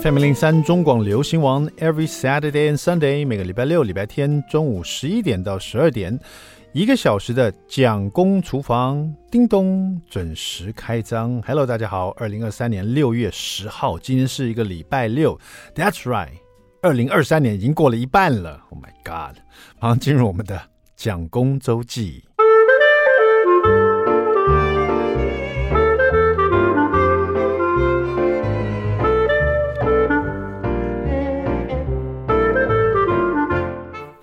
FM 零三中广流行王，Every Saturday and Sunday，每个礼拜六、礼拜天中午十一点到十二点，一个小时的蒋公厨房，叮咚准时开张。Hello，大家好，二零二三年六月十号，今天是一个礼拜六。That's right，二零二三年已经过了一半了。Oh my God，马上进入我们的蒋公周记。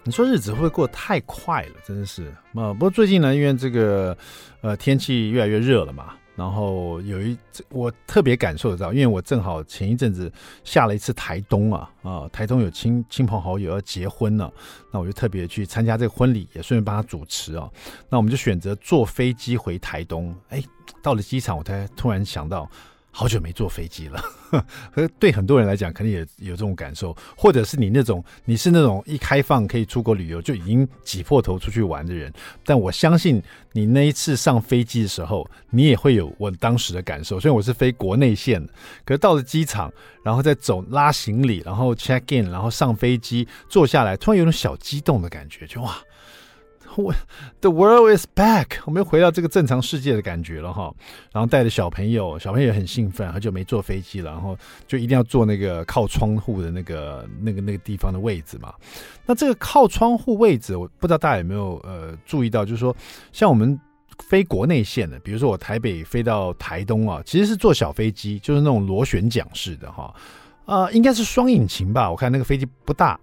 你说日子会不会过得太快了？真的是啊！不过最近呢，因为这个呃天气越来越热了嘛，然后有一我特别感受得到，因为我正好前一阵子下了一次台东啊啊，台东有亲亲朋好友要结婚了，那我就特别去参加这个婚礼，也顺便帮他主持啊。那我们就选择坐飞机回台东。哎，到了机场，我才突然想到。好久没坐飞机了，可 是对很多人来讲，肯定也有这种感受，或者是你那种你是那种一开放可以出国旅游就已经挤破头出去玩的人，但我相信你那一次上飞机的时候，你也会有我当时的感受。虽然我是飞国内线，可是到了机场，然后再走拉行李，然后 check in，然后上飞机坐下来，突然有种小激动的感觉，就哇！The world is back，我们又回到这个正常世界的感觉了哈。然后带着小朋友，小朋友也很兴奋，很久没坐飞机了，然后就一定要坐那个靠窗户的那个那个那个地方的位置嘛。那这个靠窗户位置，我不知道大家有没有呃注意到，就是说像我们飞国内线的，比如说我台北飞到台东啊，其实是坐小飞机，就是那种螺旋桨式的哈，啊、呃，应该是双引擎吧？我看那个飞机不大。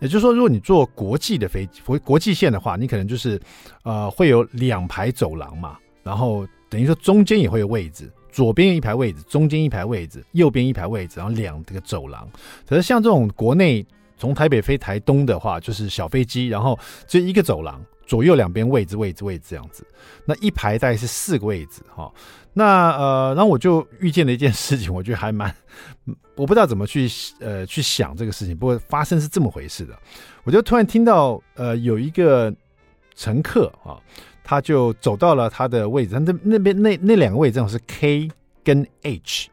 也就是说，如果你坐国际的飞机，国国际线的话，你可能就是，呃，会有两排走廊嘛，然后等于说中间也会有位置，左边一排位置，中间一排位置，右边一排位置，然后两个走廊。可是像这种国内从台北飞台东的话，就是小飞机，然后就一个走廊。左右两边位置，位置，位置这样子，那一排大概是四个位置哈。那呃，然后我就遇见了一件事情，我觉得还蛮，我不知道怎么去呃去想这个事情。不过发生是这么回事的，我就突然听到呃有一个乘客啊，他就走到了他的位置，他那那边那那两个位置正好是 K 跟 H，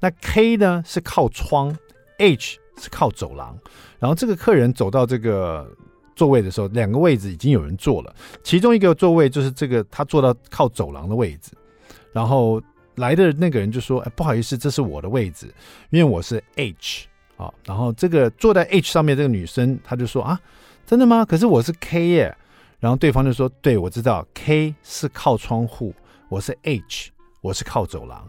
那 K 呢是靠窗，H 是靠走廊，然后这个客人走到这个。座位的时候，两个位置已经有人坐了，其中一个座位就是这个，他坐到靠走廊的位置，然后来的那个人就说：“哎，不好意思，这是我的位置，因为我是 H 啊。”然后这个坐在 H 上面这个女生，她就说：“啊，真的吗？可是我是 K 耶。”然后对方就说：“对，我知道，K 是靠窗户，我是 H，我是靠走廊。”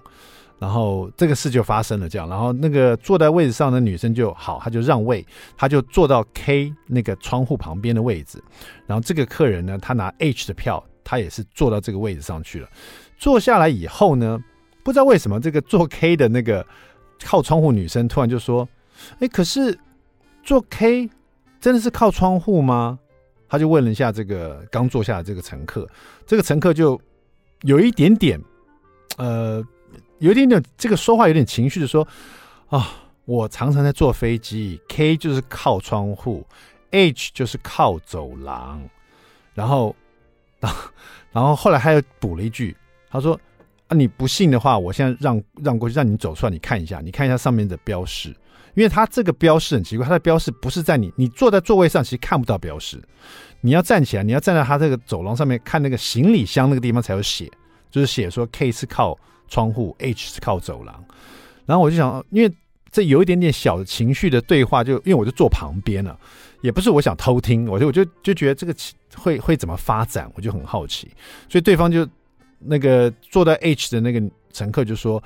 然后这个事就发生了，这样，然后那个坐在位置上的女生就好，她就让位，她就坐到 K 那个窗户旁边的位置。然后这个客人呢，他拿 H 的票，他也是坐到这个位置上去了。坐下来以后呢，不知道为什么这个坐 K 的那个靠窗户女生突然就说：“哎，可是坐 K 真的是靠窗户吗？”他就问了一下这个刚坐下的这个乘客，这个乘客就有一点点呃。有一点点这个说话有点情绪的说啊、我常常在坐飞机，K 就是靠窗户，H 就是靠走廊，然后，然后，然后后来他又补了一句，他说啊，你不信的话，我现在让让过去，让你走出来，你看一下，你看一下上面的标识，因为它这个标识很奇怪，它的标识不是在你你坐在座位上，其实看不到标识，你要站起来，你要站在它这个走廊上面看那个行李箱那个地方才有写，就是写说 K 是靠。窗户 H 是靠走廊，然后我就想，因为这有一点点小的情绪的对话，就因为我就坐旁边了，也不是我想偷听，我就我就就觉得这个会会怎么发展，我就很好奇，所以对方就那个坐在 H 的那个乘客就说，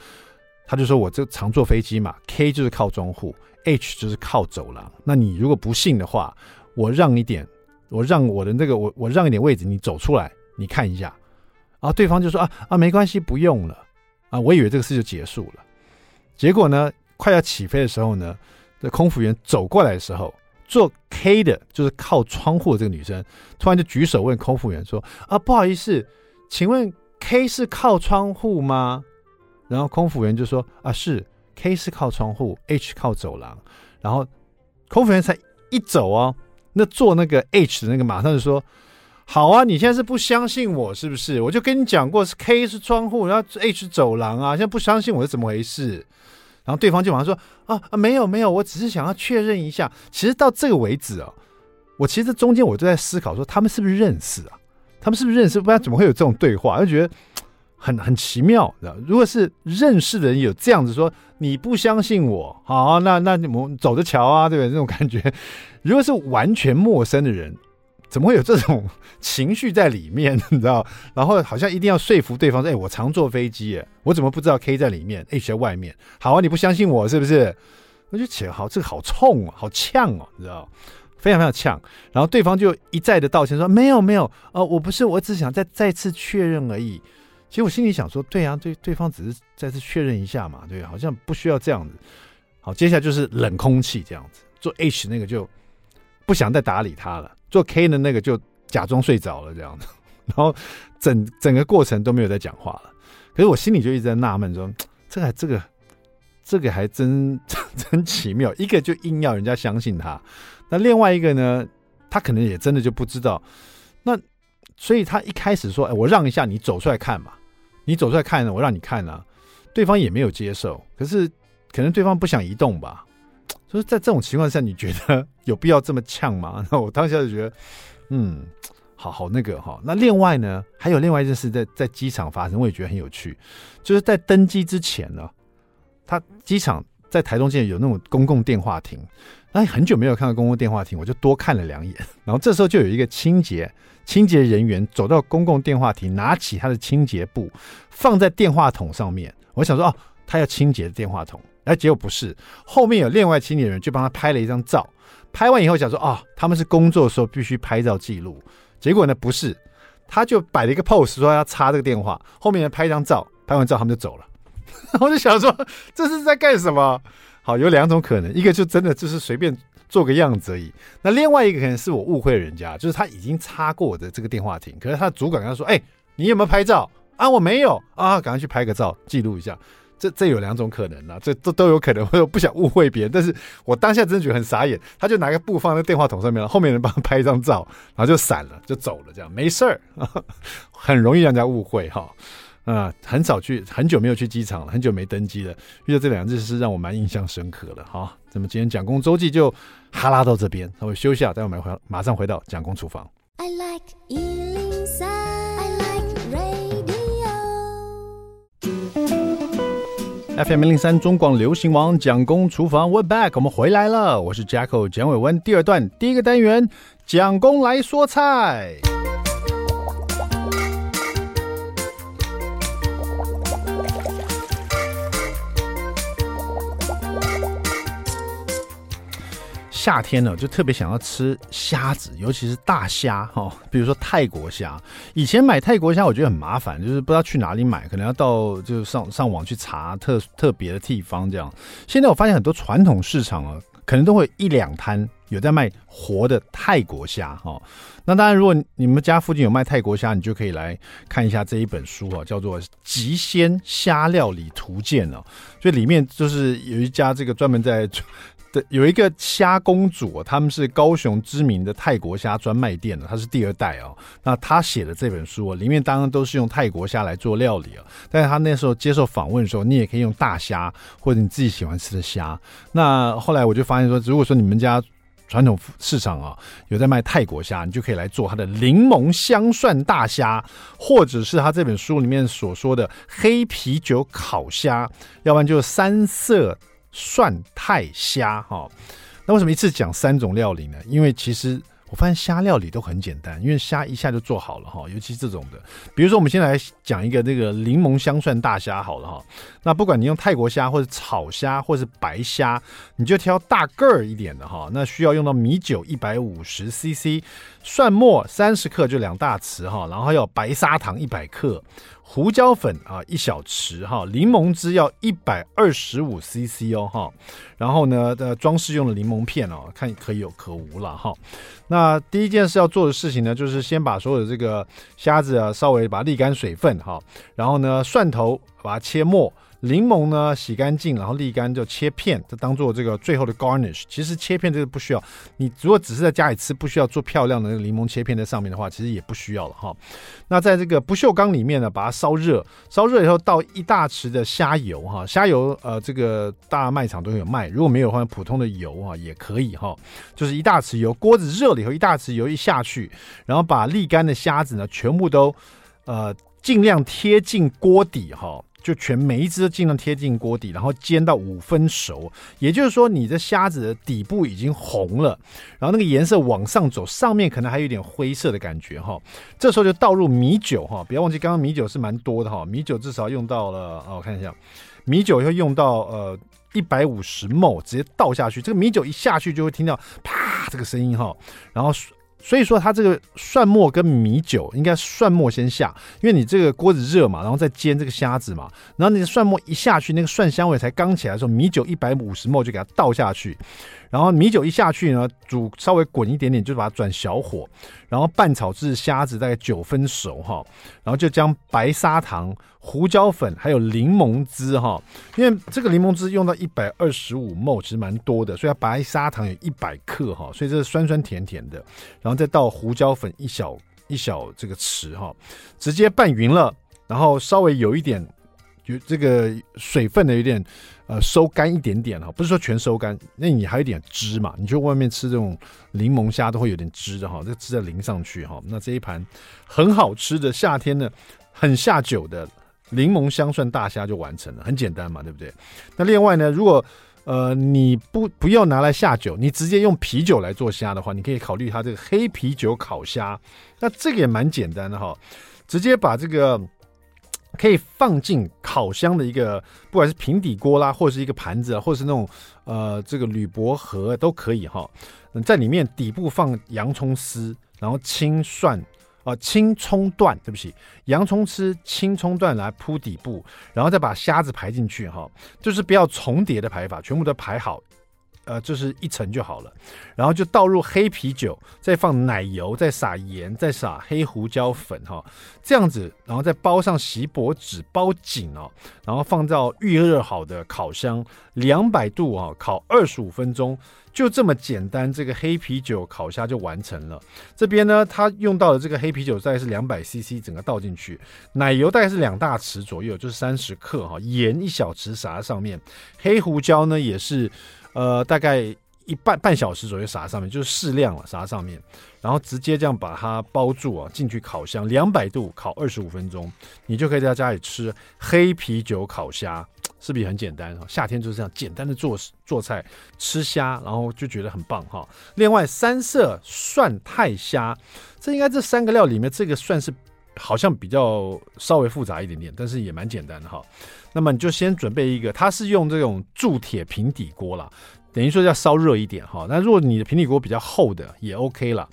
他就说我这常坐飞机嘛，K 就是靠窗户，H 就是靠走廊，那你如果不信的话，我让一点，我让我的那个我我让一点位置，你走出来，你看一下，然后对方就说啊啊没关系，不用了。啊，我以为这个事就结束了，结果呢，快要起飞的时候呢，这空服员走过来的时候，坐 K 的，就是靠窗户的这个女生，突然就举手问空服员说：“啊，不好意思，请问 K 是靠窗户吗？”然后空服员就说：“啊，是 K 是靠窗户，H 靠走廊。”然后空服员才一走哦，那坐那个 H 的那个马上就说。好啊，你现在是不相信我是不是？我就跟你讲过是 K 是窗户，然后 H 走廊啊，现在不相信我是怎么回事？然后对方就马上说啊啊没有没有，我只是想要确认一下。其实到这个为止啊，我其实中间我都在思考说他们是不是认识啊？他们是不是认识？不然怎么会有这种对话？就觉得很很奇妙，知道？如果是认识的人有这样子说，你不相信我，好，那那我们走着瞧啊，对不对？这种感觉。如果是完全陌生的人。怎么会有这种情绪在里面？你知道？然后好像一定要说服对方说：“哎，我常坐飞机，哎，我怎么不知道 K 在里面，H 在外面？好啊，你不相信我是不是？我就觉得好，这个好冲啊，好呛哦，你知道？非常非常呛。然后对方就一再的道歉说：没有没有，呃，我不是，我只想再再次确认而已。其实我心里想说：对啊，对，对方只是再次确认一下嘛，对，好像不需要这样子。好，接下来就是冷空气这样子，做 H 那个就不想再打理他了。做 K 的那个就假装睡着了这样子，然后整整个过程都没有在讲话了。可是我心里就一直在纳闷说，这个这个这个还真 真奇妙。一个就硬要人家相信他，那另外一个呢，他可能也真的就不知道。那所以他一开始说：“哎，我让一下，你走出来看嘛，你走出来看呢，我让你看啊。”对方也没有接受，可是可能对方不想移动吧。就是在这种情况下，你觉得有必要这么呛吗？那我当下就觉得，嗯，好好那个哈。那另外呢，还有另外一件事在在机场发生，我也觉得很有趣。就是在登机之前呢，他机场在台东县有那种公共电话亭，那很久没有看到公共电话亭，我就多看了两眼。然后这时候就有一个清洁清洁人员走到公共电话亭，拿起他的清洁布放在电话筒上面。我想说，哦，他要清洁电话筒。哎，结果不是，后面有另外清洁人就帮他拍了一张照。拍完以后想说，哦，他们是工作的时候必须拍照记录。结果呢，不是，他就摆了一个 pose 说要插这个电话。后面人拍一张照，拍完照他们就走了。我就想说，这是在干什么？好，有两种可能，一个就真的就是随便做个样子而已。那另外一个可能是我误会人家，就是他已经插过我的这个电话亭，可是他的主管跟他说，哎，你有没有拍照啊？我没有啊，赶快去拍个照记录一下。这这有两种可能啊，这都都有可能。我不想误会别人，但是我当下真的觉得很傻眼。他就拿个布放在电话筒上面了，后面人帮他拍一张照，然后就闪了，就走了，这样没事儿，很容易让人家误会哈。啊，很少去，很久没有去机场了，很久没登机了，遇到这两件事让我蛮印象深刻的哈。那么今天蒋公周记就哈拉到这边，稍微休息啊，待会我们回马上回到蒋公厨房。I like FM 零零三中广流行王蒋公厨房，We're back，我们回来了。我是 Jacko 蒋伟文。第二段第一个单元，蒋公来说菜。夏天呢，就特别想要吃虾子，尤其是大虾哈，比如说泰国虾。以前买泰国虾，我觉得很麻烦，就是不知道去哪里买，可能要到就上上网去查特特别的地方这样。现在我发现很多传统市场啊，可能都会一两摊有在卖活的泰国虾哈。那当然，如果你们家附近有卖泰国虾，你就可以来看一下这一本书啊，叫做《极鲜虾料理图鉴》哦。所以里面就是有一家这个专门在。有一个虾公主，他们是高雄知名的泰国虾专卖店的，他是第二代哦。那他写的这本书里面当然都是用泰国虾来做料理哦。但是他那时候接受访问的时候，你也可以用大虾或者你自己喜欢吃的虾。那后来我就发现说，如果说你们家传统市场啊有在卖泰国虾，你就可以来做它的柠檬香蒜大虾，或者是他这本书里面所说的黑啤酒烤虾，要不然就是三色。蒜泰虾哈，那为什么一次讲三种料理呢？因为其实我发现虾料理都很简单，因为虾一下就做好了哈。尤其这种的，比如说我们先来讲一个那个柠檬香蒜大虾好了哈。那不管你用泰国虾或者炒虾或者是白虾，你就挑大个儿一点的哈。那需要用到米酒一百五十 CC，蒜末三十克就两大匙哈，然后还有白砂糖一百克。胡椒粉啊，一小匙哈，柠檬汁要一百二十五 CC 哦哈，然后呢，的，装饰用的柠檬片哦，看可有可无了哈。那第一件事要做的事情呢，就是先把所有的这个虾子啊，稍微把它沥干水分哈，然后呢，蒜头把它切末。柠檬呢洗干净，然后沥干就切片，就当做这个最后的 garnish。其实切片这个不需要，你如果只是在家里吃，不需要做漂亮的那个柠檬切片在上面的话，其实也不需要了哈。那在这个不锈钢里面呢，把它烧热，烧热以后倒一大匙的虾油哈，虾油呃这个大卖场都有卖，如果没有的话，普通的油啊也可以哈，就是一大匙油，锅子热了以后，一大匙油一下去，然后把沥干的虾子呢全部都呃。尽量贴近锅底哈，就全每一只都尽量贴近锅底，然后煎到五分熟。也就是说，你的虾子的底部已经红了，然后那个颜色往上走，上面可能还有一点灰色的感觉哈。这时候就倒入米酒哈，不要忘记刚刚米酒是蛮多的哈，米酒至少用到了啊，我看一下，米酒要用到呃一百五十 ml，直接倒下去。这个米酒一下去就会听到啪这个声音哈，然后。所以说，它这个蒜末跟米酒应该蒜末先下，因为你这个锅子热嘛，然后再煎这个虾子嘛，然后你的蒜末一下去，那个蒜香味才刚起来的时候，米酒一百五十沫就给它倒下去。然后米酒一下去呢，煮稍微滚一点点，就把它转小火，然后拌炒至虾子大概九分熟哈，然后就将白砂糖、胡椒粉还有柠檬汁哈，因为这个柠檬汁用到一百二十五 ml，其实蛮多的，所以它白砂糖有一百克哈，所以这是酸酸甜甜的，然后再倒胡椒粉一小一小这个匙哈，直接拌匀了，然后稍微有一点。就这个水分呢，有点呃收干一点点哈，不是说全收干，那你还有点汁嘛？你就外面吃这种柠檬虾都会有点汁的哈，这汁再淋上去哈，那这一盘很好吃的夏天呢很下酒的柠檬香蒜大虾就完成了，很简单嘛，对不对？那另外呢，如果呃你不不要拿来下酒，你直接用啤酒来做虾的话，你可以考虑它这个黑啤酒烤虾，那这个也蛮简单的哈，直接把这个。可以放进烤箱的一个，不管是平底锅啦，或者是一个盘子，或者是那种呃这个铝箔盒都可以哈。嗯，在里面底部放洋葱丝，然后青蒜啊、青葱段，对不起，洋葱丝、青葱段来铺底部，然后再把虾子排进去哈，就是不要重叠的排法，全部都排好。呃，就是一层就好了，然后就倒入黑啤酒，再放奶油，再撒盐，再撒黑胡椒粉哈，这样子，然后再包上锡箔纸包紧哦，然后放到预热好的烤箱，两百度啊烤二十五分钟，就这么简单，这个黑啤酒烤虾就完成了。这边呢，它用到的这个黑啤酒大概是两百 CC，整个倒进去，奶油大概是两大匙左右，就是三十克哈，盐一小匙撒在上面，黑胡椒呢也是。呃，大概一半半小时左右撒上面，就是适量了，撒上面，然后直接这样把它包住啊，进去烤箱，两百度烤二十五分钟，你就可以在家里吃黑啤酒烤虾，是不是很简单？夏天就是这样简单的做做菜，吃虾，然后就觉得很棒哈。另外，三色蒜泰虾，这应该这三个料里面，这个算是好像比较稍微复杂一点点，但是也蛮简单的哈。那么你就先准备一个，它是用这种铸铁平底锅啦，等于说要烧热一点哈。那如果你的平底锅比较厚的也 OK 了。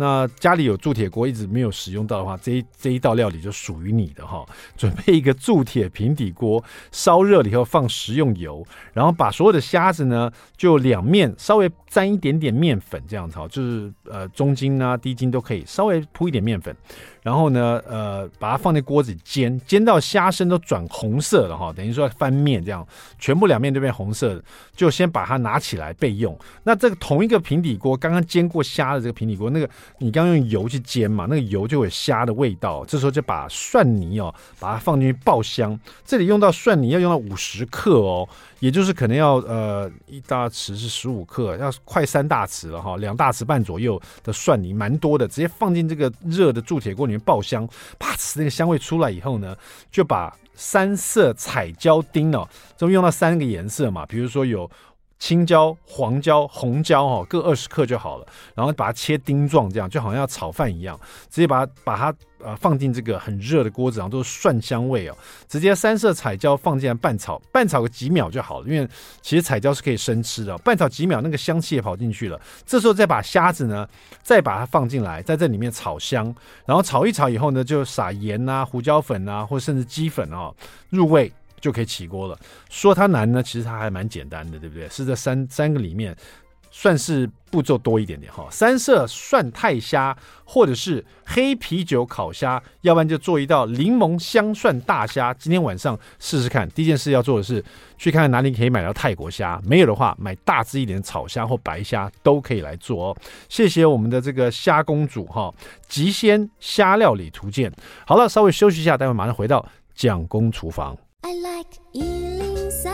那家里有铸铁锅一直没有使用到的话，这一这一道料理就属于你的哈。准备一个铸铁平底锅，烧热了以后放食用油，然后把所有的虾子呢，就两面稍微沾一点点面粉这样子哈，就是呃中筋啊低筋都可以，稍微铺一点面粉。然后呢，呃，把它放在锅子里煎，煎到虾身都转红色了哈，等于说翻面这样，全部两面都变红色的，就先把它拿起来备用。那这个同一个平底锅，刚刚煎过虾的这个平底锅，那个你刚刚用油去煎嘛，那个油就有虾的味道。这时候就把蒜泥哦，把它放进去爆香。这里用到蒜泥要用到五十克哦。也就是可能要呃一大匙是十五克，要快三大匙了哈，两大匙半左右的蒜泥，蛮多的，直接放进这个热的铸铁锅里爆香，啪，那个香味出来以后呢，就把三色彩椒丁哦，就用到三个颜色嘛，比如说有。青椒、黄椒、红椒，哈，各二十克就好了。然后把它切丁状，这样就好像要炒饭一样，直接把它把它呃放进这个很热的锅子，然后都是蒜香味哦。直接三色彩椒放进来拌炒，拌炒个几秒就好了。因为其实彩椒是可以生吃的，拌炒几秒，那个香气也跑进去了。这时候再把虾子呢，再把它放进来，在这里面炒香，然后炒一炒以后呢，就撒盐啊、胡椒粉啊，或甚至鸡粉啊入味。就可以起锅了。说它难呢，其实它还蛮简单的，对不对？是这三三个里面算是步骤多一点点哈，三色蒜泰虾，或者是黑啤酒烤虾，要不然就做一道柠檬香蒜大虾。今天晚上试试看。第一件事要做的是去看看哪里可以买到泰国虾，没有的话买大只一点的草虾或白虾都可以来做哦。谢谢我们的这个虾公主哈，极鲜虾料理图鉴。好了，稍微休息一下，待会马上回到蒋公厨房。I like elefm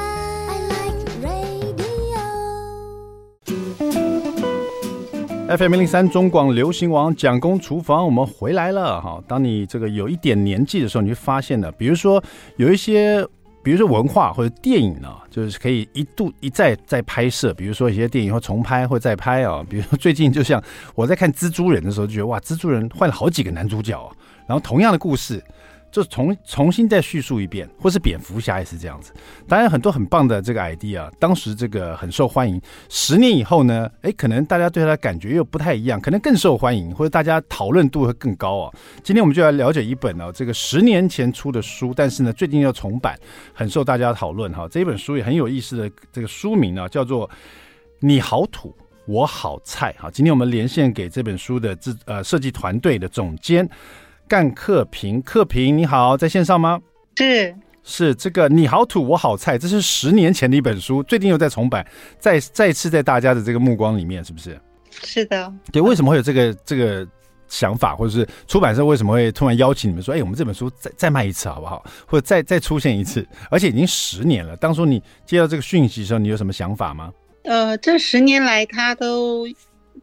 零三中广流行王蒋公厨房，我们回来了哈。当你这个有一点年纪的时候，你会发现呢，比如说有一些，比如说文化或者电影呢，就是可以一度一再再拍摄。比如说一些电影会重拍或再拍啊。比如说最近就像我在看蜘蛛人的时候，就觉得哇，蜘蛛人换了好几个男主角啊，然后同样的故事。就重重新再叙述一遍，或是蝙蝠侠也是这样子。当然很多很棒的这个 idea，当时这个很受欢迎。十年以后呢，哎，可能大家对他的感觉又不太一样，可能更受欢迎，或者大家讨论度会更高啊。今天我们就来了解一本呢，这个十年前出的书，但是呢最近又重版，很受大家讨论哈。这一本书也很有意思的，这个书名呢叫做《你好土，我好菜》哈。今天我们连线给这本书的制呃设计团队的总监。干克平，克平你好，在线上吗？是是，这个你好土我好菜，这是十年前的一本书，最近又在重版，再再次在大家的这个目光里面，是不是？是的。对，为什么会有这个这个想法，或者是出版社为什么会突然邀请你们说，哎，我们这本书再再卖一次好不好？或者再再出现一次？而且已经十年了。当初你接到这个讯息的时候，你有什么想法吗？呃，这十年来，它都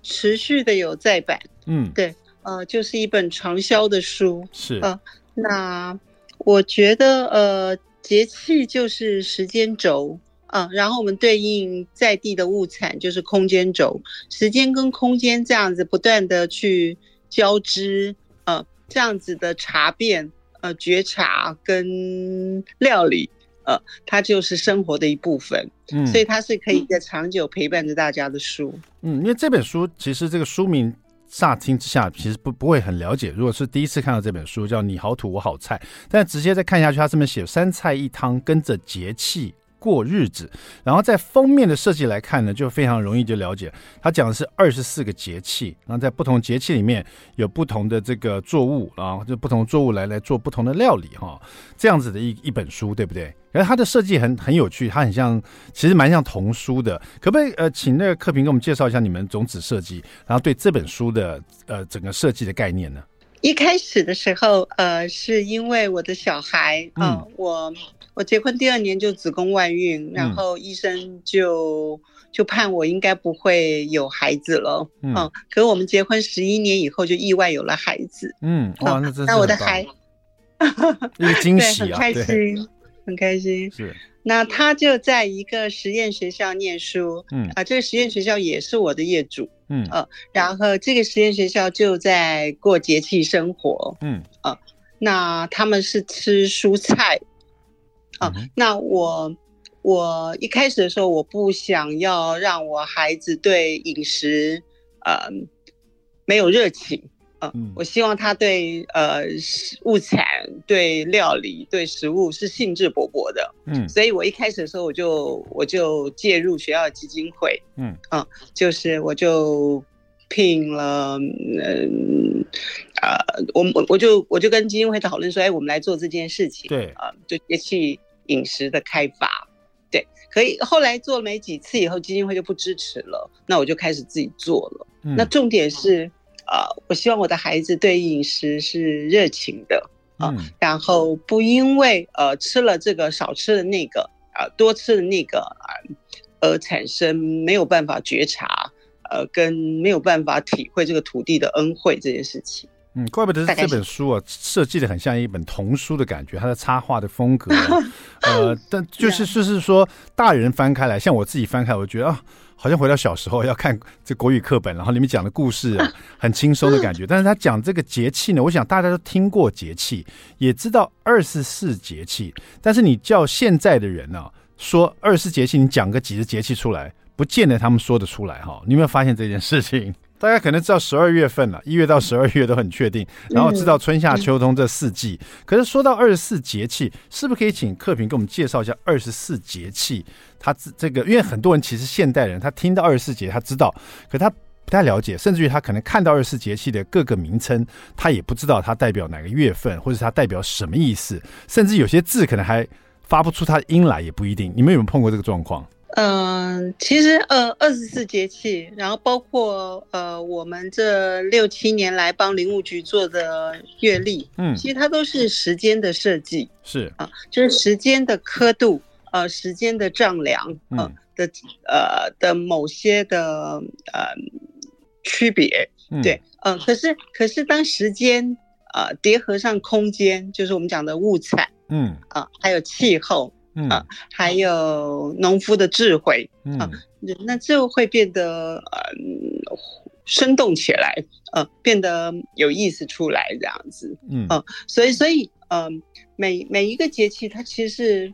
持续的有再版。嗯，对。呃，就是一本长销的书，是呃，那我觉得呃，节气就是时间轴啊，呃，然后我们对应在地的物产就是空间轴，时间跟空间这样子不断的去交织，呃，这样子的茶变呃觉察跟料理，呃，它就是生活的一部分，嗯，所以它是可以一个长久陪伴着大家的书，嗯，因为这本书其实这个书名。乍听之下，其实不不会很了解。如果是第一次看到这本书，叫《你好土我好菜》，但直接再看下去，它上面写三菜一汤，跟着节气过日子，然后在封面的设计来看呢，就非常容易就了解。它讲的是二十四个节气，然后在不同节气里面有不同的这个作物啊，就不同作物来来做不同的料理哈，这样子的一一本书，对不对？然后它的设计很很有趣，它很像，其实蛮像童书的。可不可以呃，请那个克平给我们介绍一下你们种子设计，然后对这本书的呃整个设计的概念呢？一开始的时候，呃，是因为我的小孩啊、呃，我。我结婚第二年就子宫外孕，然后医生就、嗯、就判我应该不会有孩子了。嗯，嗯，可我们结婚十一年以后就意外有了孩子。嗯，哇，那真是、嗯、那我的孩，一个 惊喜啊，很开心，很开心。是，那他就在一个实验学校念书。嗯啊，这个实验学校也是我的业主。嗯呃、啊，然后这个实验学校就在过节气生活。嗯啊，那他们是吃蔬菜。啊，那我我一开始的时候，我不想要让我孩子对饮食呃没有热情啊，呃，我希望他对呃物产、对料理、对食物是兴致勃勃的。嗯，所以我一开始的时候，我就我就介入学校基金会。嗯啊，就是我就聘了嗯呃，我我我就我就跟基金会讨论说，哎，我们来做这件事情。对啊，呃，就节气。饮食的开发，对，可以。后来做了没几次以后，基金会就不支持了，那我就开始自己做了。嗯、那重点是，呃，我希望我的孩子对饮食是热情的啊、呃嗯，然后不因为呃吃了这个少吃了那个啊、呃，多吃了那个啊、呃，而产生没有办法觉察，呃，跟没有办法体会这个土地的恩惠这件事情。嗯，怪不得这本书啊，设计的很像一本童书的感觉，它的插画的风格，呃，但就是就是说，大人翻开来，像我自己翻开，我觉得啊，好像回到小时候要看这国语课本，然后里面讲的故事啊，很轻松的感觉。但是他讲这个节气呢，我想大家都听过节气，也知道二十四节气，但是你叫现在的人呢、啊，说二十四节气，你讲个几个节气出来，不见得他们说得出来哈。你有没有发现这件事情？大家可能知道十二月份了，一月到十二月都很确定，然后知道春夏秋冬这四季。嗯、可是说到二十四节气，是不是可以请克平给我们介绍一下二十四节气？他这个，因为很多人其实现代人他听到二十四节，他知道，可他不太了解，甚至于他可能看到二十四节气的各个名称，他也不知道它代表哪个月份，或者它代表什么意思，甚至有些字可能还发不出它的音来，也不一定。你们有没有碰过这个状况？嗯，其实呃，二十四节气，然后包括呃，我们这六七年来帮林务局做的月历，嗯，其实它都是时间的设计，是啊，就是时间的刻度，呃，时间的丈量，呃、嗯的呃的某些的呃区别，嗯、对，嗯、呃，可是可是当时间呃叠合上空间，就是我们讲的物产，嗯啊、呃，还有气候。嗯。啊，还有农夫的智慧，嗯。啊，那就会变得呃生动起来，呃，变得有意思出来这样子，嗯。啊，所以所以呃每每一个节气它其实是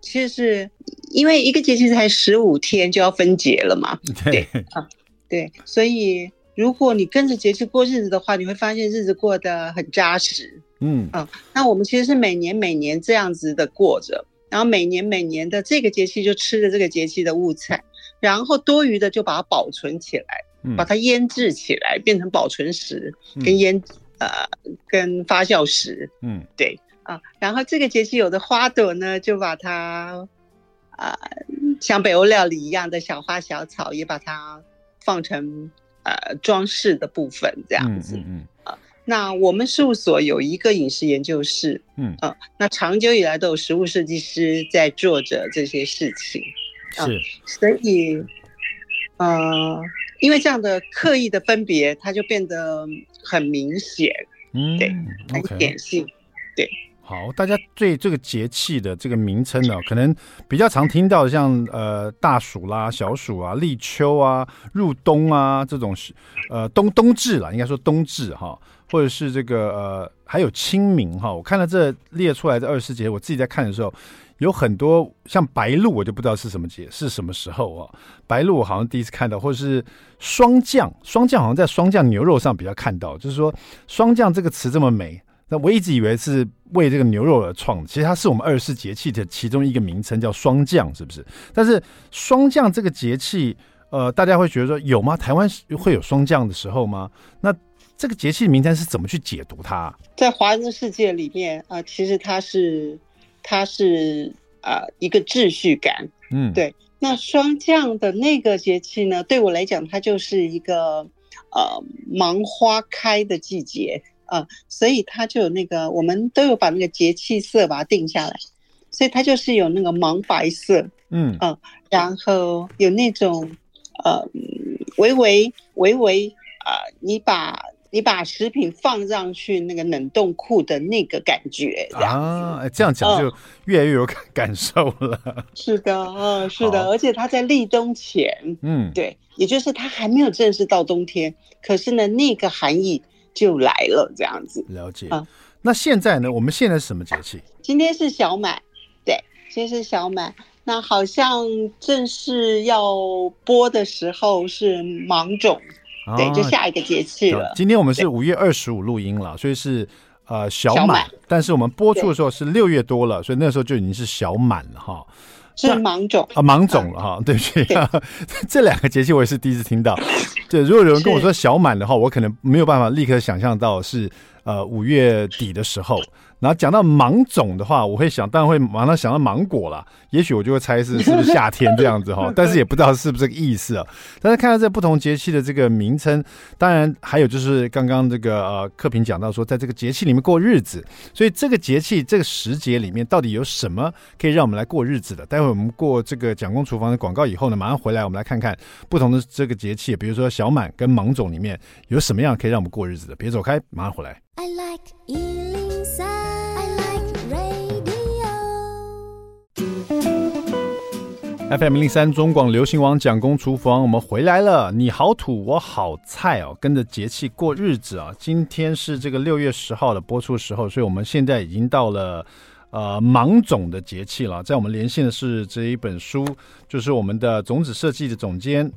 其实是因为一个节气才十五天就要分节了嘛，对。啊对，所以如果你跟着节气过日子的话，你会发现日子过得很扎实，嗯。啊，那我们其实是每年每年这样子的过着。然后每年每年的这个节气就吃着这个节气的物产，然后多余的就把它保存起来，嗯、把它腌制起来，变成保存食跟腌、嗯、呃跟发酵食。嗯，对啊。然后这个节气有的花朵呢，就把它啊、呃、像北欧料理一样的小花小草，也把它放成呃装饰的部分，这样子。嗯。嗯嗯那我们事务所有一个饮食研究室，嗯啊，那长久以来都有食物设计师在做着这些事情，是，啊、所以，呃，因为这样的刻意的分别，它就变得很明显，嗯，对，很典型.对。好，大家对这个节气的这个名称呢，可能比较常听到像呃大暑啦、小暑啊、立秋啊、入冬啊这种，呃冬冬至啦，应该说冬至哈。或者是这个呃，还有清明哈，我看到这列出来的二十四节，我自己在看的时候，有很多像白露，我就不知道是什么节，是什么时候啊？白露我好像第一次看到，或者是霜降，霜降好像在霜降牛肉上比较看到，就是说霜降这个词这么美，那我一直以为是为这个牛肉而创，其实它是我们二十四节气的其中一个名称，叫霜降，是不是？但是霜降这个节气，呃，大家会觉得说有吗？台湾会有霜降的时候吗？那这个节气名称是怎么去解读它？在华人的世界里面啊、呃，其实它是，它是啊、呃、一个秩序感。嗯，对。那霜降的那个节气呢，对我来讲，它就是一个呃芒花开的季节啊、呃，所以它就有那个，我们都有把那个节气色把它定下来，所以它就是有那个芒白色。嗯啊、呃，然后有那种呃微微微微啊、呃，你把。你把食品放上去那个冷冻库的那个感觉啊，这样讲就越来越有感 感受了。嗯、是的，嗯，是的，而且它在立冬前，嗯，对，也就是它还没有正式到冬天，可是呢，那个含义就来了，这样子。了解。啊、嗯，那现在呢？我们现在是什么节气？今天是小满，对，今天是小满。那好像正式要播的时候是芒种。对，就下一个节气了。今天我们是五月二十五录音了，所以是呃小满，但是我们播出的时候是六月多了，所以那时候就已经是小满了哈。是芒种啊，芒种了哈，对不起？这两个节气我也是第一次听到。对，如果有人跟我说小满的话，我可能没有办法立刻想象到是呃五月底的时候。然后讲到芒种的话，我会想，当然会马上想到芒果啦。也许我就会猜是是不是 夏天这样子哈，但是也不知道是不是这个意思啊。但是看到这不同节气的这个名称，当然还有就是刚刚这个呃克平讲到说，在这个节气里面过日子，所以这个节气这个时节里面到底有什么可以让我们来过日子的？待会我们过这个蒋公厨房的广告以后呢，马上回来我们来看看不同的这个节气，比如说小满跟芒种里面有什么样可以让我们过日子的？别走开，马上回来。I like FM 零三中广流行网蒋公厨房，我们回来了。你好土，我好菜哦，跟着节气过日子啊。今天是这个六月十号的播出时候，所以我们现在已经到了呃芒种的节气了。在我们连线的是这一本书，就是我们的种子设计的总监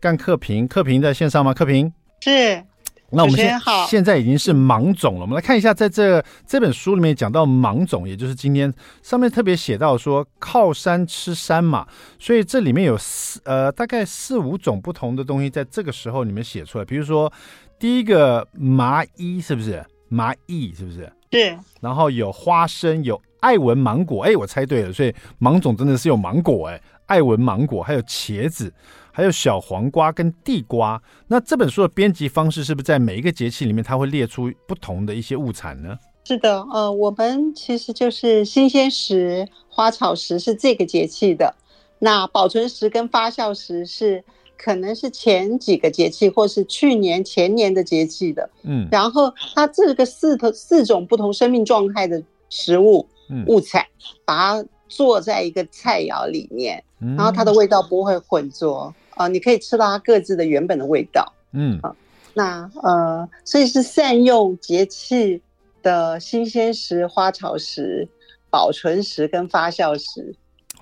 干克平。克平在线上吗？克平是。那我们现现在已经是芒种了。我们来看一下，在这这本书里面讲到芒种，也就是今天上面特别写到说靠山吃山嘛，所以这里面有四呃大概四五种不同的东西，在这个时候你们写出来。比如说第一个麻衣是不是麻衣是不是？对。然后有花生，有爱文芒果，哎，我猜对了，所以芒种真的是有芒果哎，爱文芒果还有茄子。还有小黄瓜跟地瓜，那这本书的编辑方式是不是在每一个节气里面，它会列出不同的一些物产呢？是的，呃，我们其实就是新鲜食、花草食是这个节气的，那保存食跟发酵食是可能是前几个节气或是去年前年的节气的，嗯，然后它这个四头四种不同生命状态的食物物产，把它做在一个菜肴里面，然后它的味道不会混浊。啊、呃，你可以吃到它各自的原本的味道，嗯啊，那呃，所以是善用节气的新鲜食、花草食、保存食跟发酵食。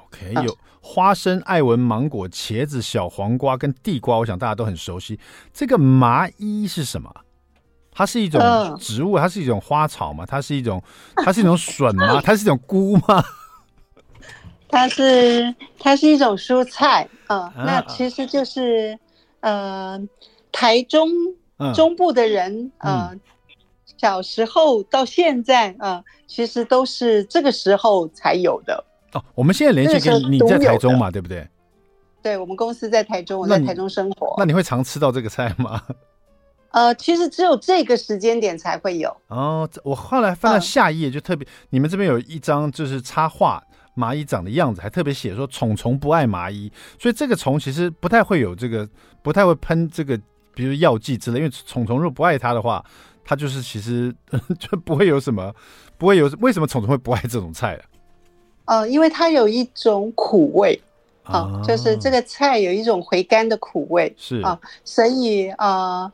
OK，有花生、艾文芒果、茄子、小黄瓜跟地瓜，我想大家都很熟悉。这个麻衣是什么？它是一种植物，它是一种花草吗？它是一种，它是一种笋吗？它是一种菇吗？它是它是一种蔬菜啊、呃，那其实就是呃台中中部的人呃、嗯、小时候到现在啊、呃，其实都是这个时候才有的哦。我们现在联系跟你在台中嘛，对不对？对，我们公司在台中，我在台中生活。那你会常吃到这个菜吗？呃，其实只有这个时间点才会有。哦，我后来翻到下一页就特别，呃、你们这边有一张就是插画。蚂蚁长的样子，还特别写说虫虫不爱蚂蚁，所以这个虫其实不太会有这个，不太会喷这个，比如药剂之类。因为虫虫若不爱它的话，它就是其实就不会有什么，不会有。为什么虫虫会不爱这种菜啊？呃，因为它有一种苦味啊，啊，就是这个菜有一种回甘的苦味，是啊，所以呃，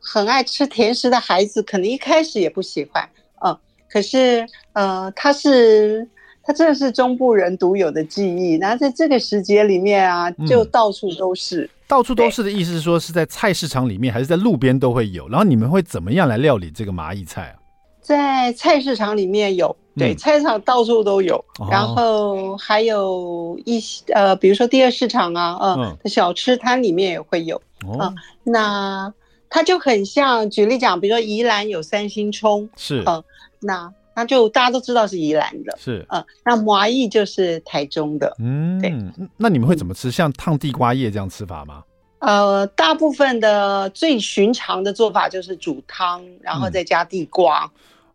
很爱吃甜食的孩子可能一开始也不喜欢啊，可是呃，它是。它真的是中部人独有的记忆，然后在这个时节里面啊，就到处都是。嗯、到处都是的意思是说是在菜市场里面，还是在路边都会有？然后你们会怎么样来料理这个蚂蚁菜啊？在菜市场里面有，对，嗯、菜市场到处都有。哦、然后还有一些呃，比如说第二市场啊，呃、嗯，小吃摊里面也会有。哦、呃，那它就很像，举例讲，比如说宜兰有三星葱，是，嗯、呃，那。那就大家都知道是宜兰的，是，嗯，那麻薏就是台中的，嗯，对。那你们会怎么吃？像烫地瓜叶这样吃法吗？呃，大部分的最寻常的做法就是煮汤，然后再加地瓜，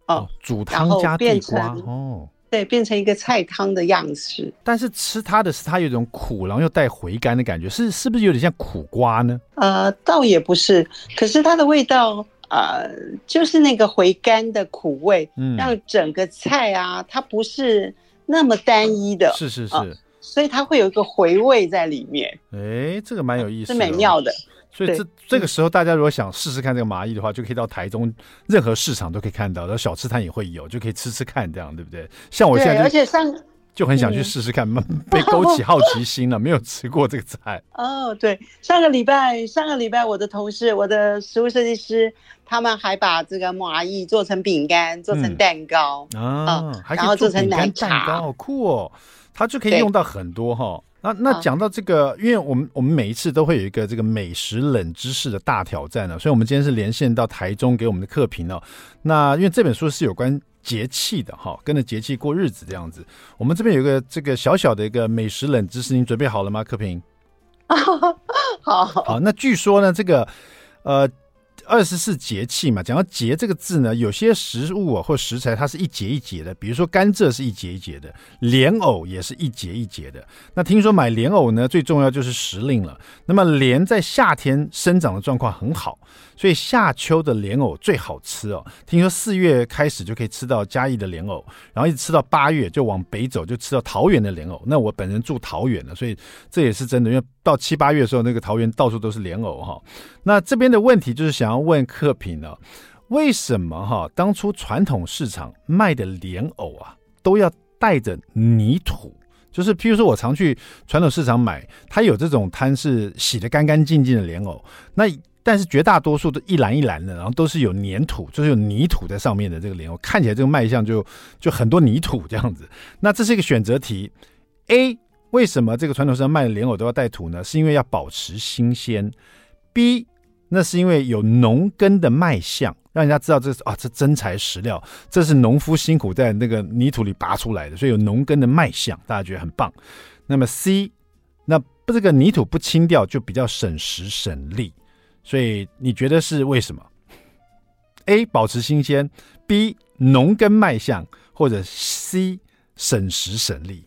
嗯，哦、煮汤加地瓜，哦，对，变成一个菜汤的样式。但是吃它的是它有一种苦，然后又带回甘的感觉，是是不是有点像苦瓜呢？呃，倒也不是，可是它的味道。呃，就是那个回甘的苦味，嗯，让整个菜啊，它不是那么单一的，是是是，呃，所以它会有一个回味在里面。哎，这个蛮有意思的，是美妙的。所以这这个时候，大家如果想试试看这个麻蚁的话，就可以到台中任何市场都可以看到，然后小吃摊也会有，就可以吃吃看，这样对不对？像我现在，而且上。就很想去试试看，嗯、被勾起好奇心了。没有吃过这个菜哦。对，上个礼拜，上个礼拜我的同事，我的食物设计师，他们还把这个麻蚁做成饼干，做成蛋糕、嗯、啊，然后做成奶茶，蛋糕好酷哦。它就可以用到很多哈。那那讲到这个，因为我们我们每一次都会有一个这个美食冷知识的大挑战呢，所以我们今天是连线到台中给我们的客评哦。那因为这本书是有关。节气的哈，跟着节气过日子这样子。我们这边有一个这个小小的一个美食冷知识，您准备好了吗？克平，好好。那据说呢，这个呃。二十四节气嘛，讲到节这个字呢，有些食物啊或食材它是一节一节的，比如说甘蔗是一节一节的，莲藕也是一节一节的。那听说买莲藕呢，最重要就是时令了。那么莲在夏天生长的状况很好，所以夏秋的莲藕最好吃哦。听说四月开始就可以吃到嘉义的莲藕，然后一直吃到八月就往北走就吃到桃园的莲藕。那我本人住桃园的，所以这也是真的，因为到七八月的时候，那个桃园到处都是莲藕哈。那这边的问题就是想要问客品呢，为什么哈当初传统市场卖的莲藕啊都要带着泥土？就是譬如说我常去传统市场买，它有这种摊是洗得干干净净的莲藕，那但是绝大多数都一篮一篮的，然后都是有粘土，就是有泥土在上面的这个莲藕，看起来这个卖相就就很多泥土这样子。那这是一个选择题：A 为什么这个传统市场卖的莲藕都要带土呢？是因为要保持新鲜。B 那是因为有农耕的卖相，让人家知道这是啊，这真材实料，这是农夫辛苦在那个泥土里拔出来的，所以有农耕的卖相，大家觉得很棒。那么 C 那不这个泥土不清掉就比较省时省力。所以你觉得是为什么？A 保持新鲜，B 农耕卖相，或者 C 省时省力？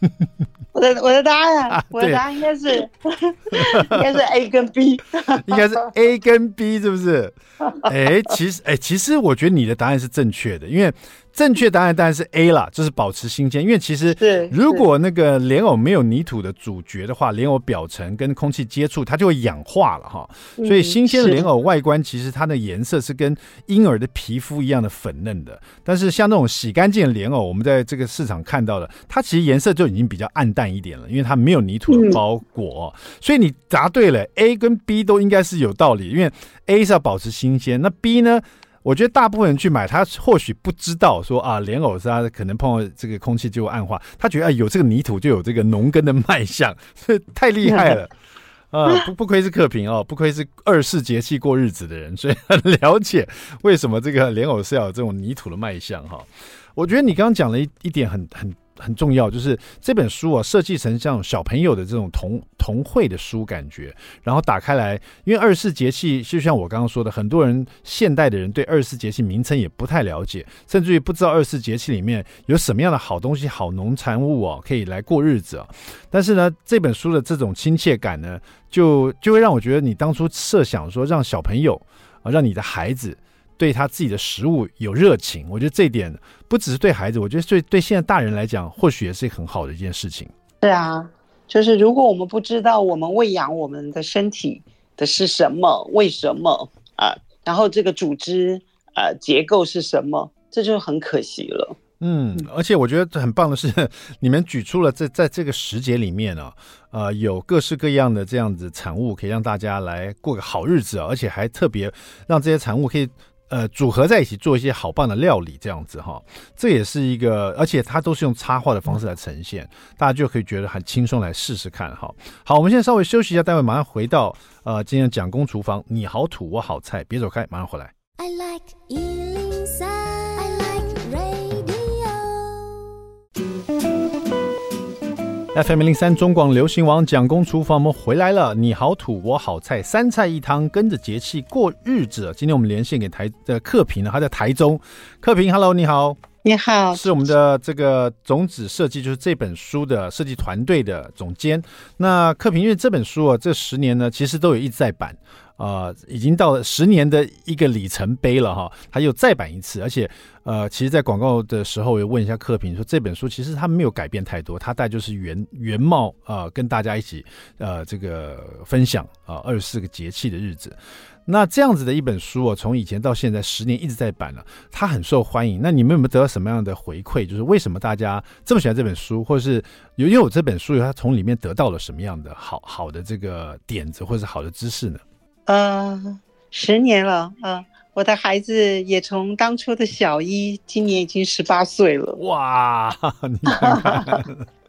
我的我的答案，啊、我的答案应该是应该是 A 跟 B，应该是 A 跟 B 是不是？哎，其实哎，其实我觉得你的答案是正确的，因为。正确答案当然是 A 啦，就是保持新鲜。因为其实，如果那个莲藕没有泥土的主角的话，莲藕表层跟空气接触，它就会氧化了哈。所以新鲜的莲藕外观其实它的颜色是跟婴儿的皮肤一样的粉嫩的。但是像那种洗干净的莲藕，我们在这个市场看到的，它其实颜色就已经比较暗淡一点了，因为它没有泥土的包裹。所以你答对了，A 跟 B 都应该是有道理，因为 A 是要保持新鲜，那 B 呢？我觉得大部分人去买，他或许不知道说啊，莲藕是他可能碰到这个空气就会暗化，他觉得啊，有这个泥土就有这个农耕的卖相，太厉害了 啊！不不愧是克平哦，不愧是二世节气过日子的人，所以很了解为什么这个莲藕是要有这种泥土的卖相哈。我觉得你刚刚讲了一一点很很。很重要，就是这本书啊，设计成像小朋友的这种童童绘的书感觉，然后打开来，因为二十四节气就像我刚刚说的，很多人现代的人对二十四节气名称也不太了解，甚至于不知道二十四节气里面有什么样的好东西、好农产物啊，可以来过日子啊。但是呢，这本书的这种亲切感呢，就就会让我觉得，你当初设想说让小朋友啊，让你的孩子。对他自己的食物有热情，我觉得这一点不只是对孩子，我觉得对对现在大人来讲，或许也是很好的一件事情。是啊，就是如果我们不知道我们喂养我们的身体的是什么，为什么啊，然后这个组织呃结构是什么，这就很可惜了。嗯，而且我觉得很棒的是，你们举出了在在这个时节里面呢，呃，有各式各样的这样子产物，可以让大家来过个好日子啊，而且还特别让这些产物可以。呃，组合在一起做一些好棒的料理，这样子哈，这也是一个，而且它都是用插画的方式来呈现，大家就可以觉得很轻松来试试看哈。好，我们现在稍微休息一下，待会马上回到呃今天的蒋公厨房，你好土我好菜，别走开，马上回来。I like you. FM 零三中广流行王蒋公厨房，我们回来了。你好土，我好菜，三菜一汤，跟着节气过日子。今天我们连线给台的克平呢，他在台中。克平，Hello，你好，你好，是我们的这个种子设计，就是这本书的设计团队的总监。那克平，因为这本书啊，这十年呢，其实都有一直在版。啊、已经到了十年的一个里程碑了哈，他又再版一次，而且呃，其实，在广告的时候，我问一下克平说，这本书其实他没有改变太多，他带就是原原貌啊、跟大家一起呃这个分享啊，二十四个节气的日子。那这样子的一本书啊，从以前到现在十年一直在版了，它很受欢迎。那你们有没有得到什么样的回馈？就是为什么大家这么喜欢这本书，或者是有因为我这本书，它从里面得到了什么样的好好的这个点子，或者是好的知识呢？呃，十年了，呃，我的孩子也从当初的小一，今年已经十八岁了。哇，你看看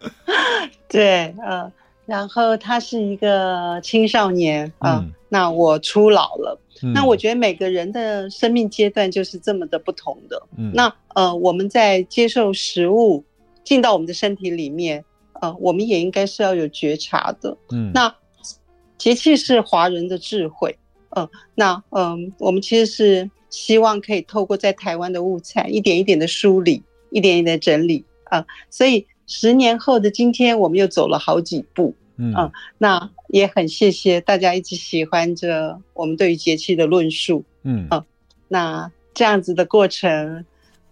对，呃，然后他是一个青少年嗯，那我初老了，嗯。那我觉得每个人的生命阶段就是这么的不同的。嗯，那呃，我们在接受食物进到我们的身体里面，呃，我们也应该是要有觉察的。嗯，那。节气是华人的智慧，嗯、呃，那嗯、呃，我们其实是希望可以透过在台湾的物产，一点一点的梳理，一点一点的整理啊、呃，所以十年后的今天，我们又走了好几步，嗯、呃，那也很谢谢大家一直喜欢着我们对于节气的论述，嗯，啊、呃，那这样子的过程，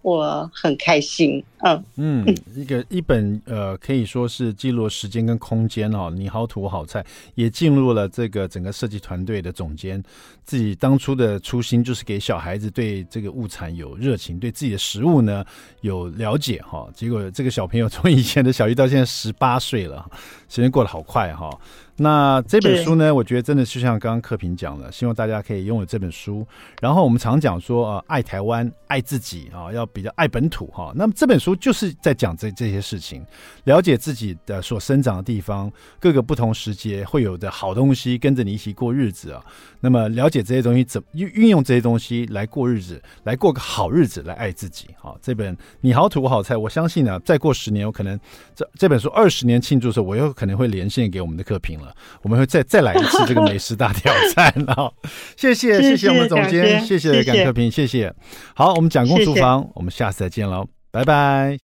我很开心。嗯嗯，一个一本呃，可以说是记录时间跟空间哦。你好土好菜也进入了这个整个设计团队的总监，自己当初的初心就是给小孩子对这个物产有热情，对自己的食物呢有了解哈、结果这个小朋友从以前的小一到现在十八岁了，时间过得好快哈、那这本书呢，我觉得真的是像刚刚克平讲的，希望大家可以拥有这本书。然后我们常讲说，呃，爱台湾，爱自己啊，要比较爱本土哈。那么这本书就是在讲这这些事情，了解自己的所生长的地方，各个不同时节会有的好东西，跟着你一起过日子啊。那么了解这些东西怎么运运用这些东西来过日子，来过个好日子，来爱自己。好，这本你好土好菜，我相信呢，再过十年，我可能这这本书二十年庆祝的时候，我又可能会连线给我们的克平了。我们会再再来一次这个美食大挑战啊！谢谢谢谢我们总监，谢谢感克平，谢谢。好，我们蒋公厨房，我们下次再见喽，拜拜。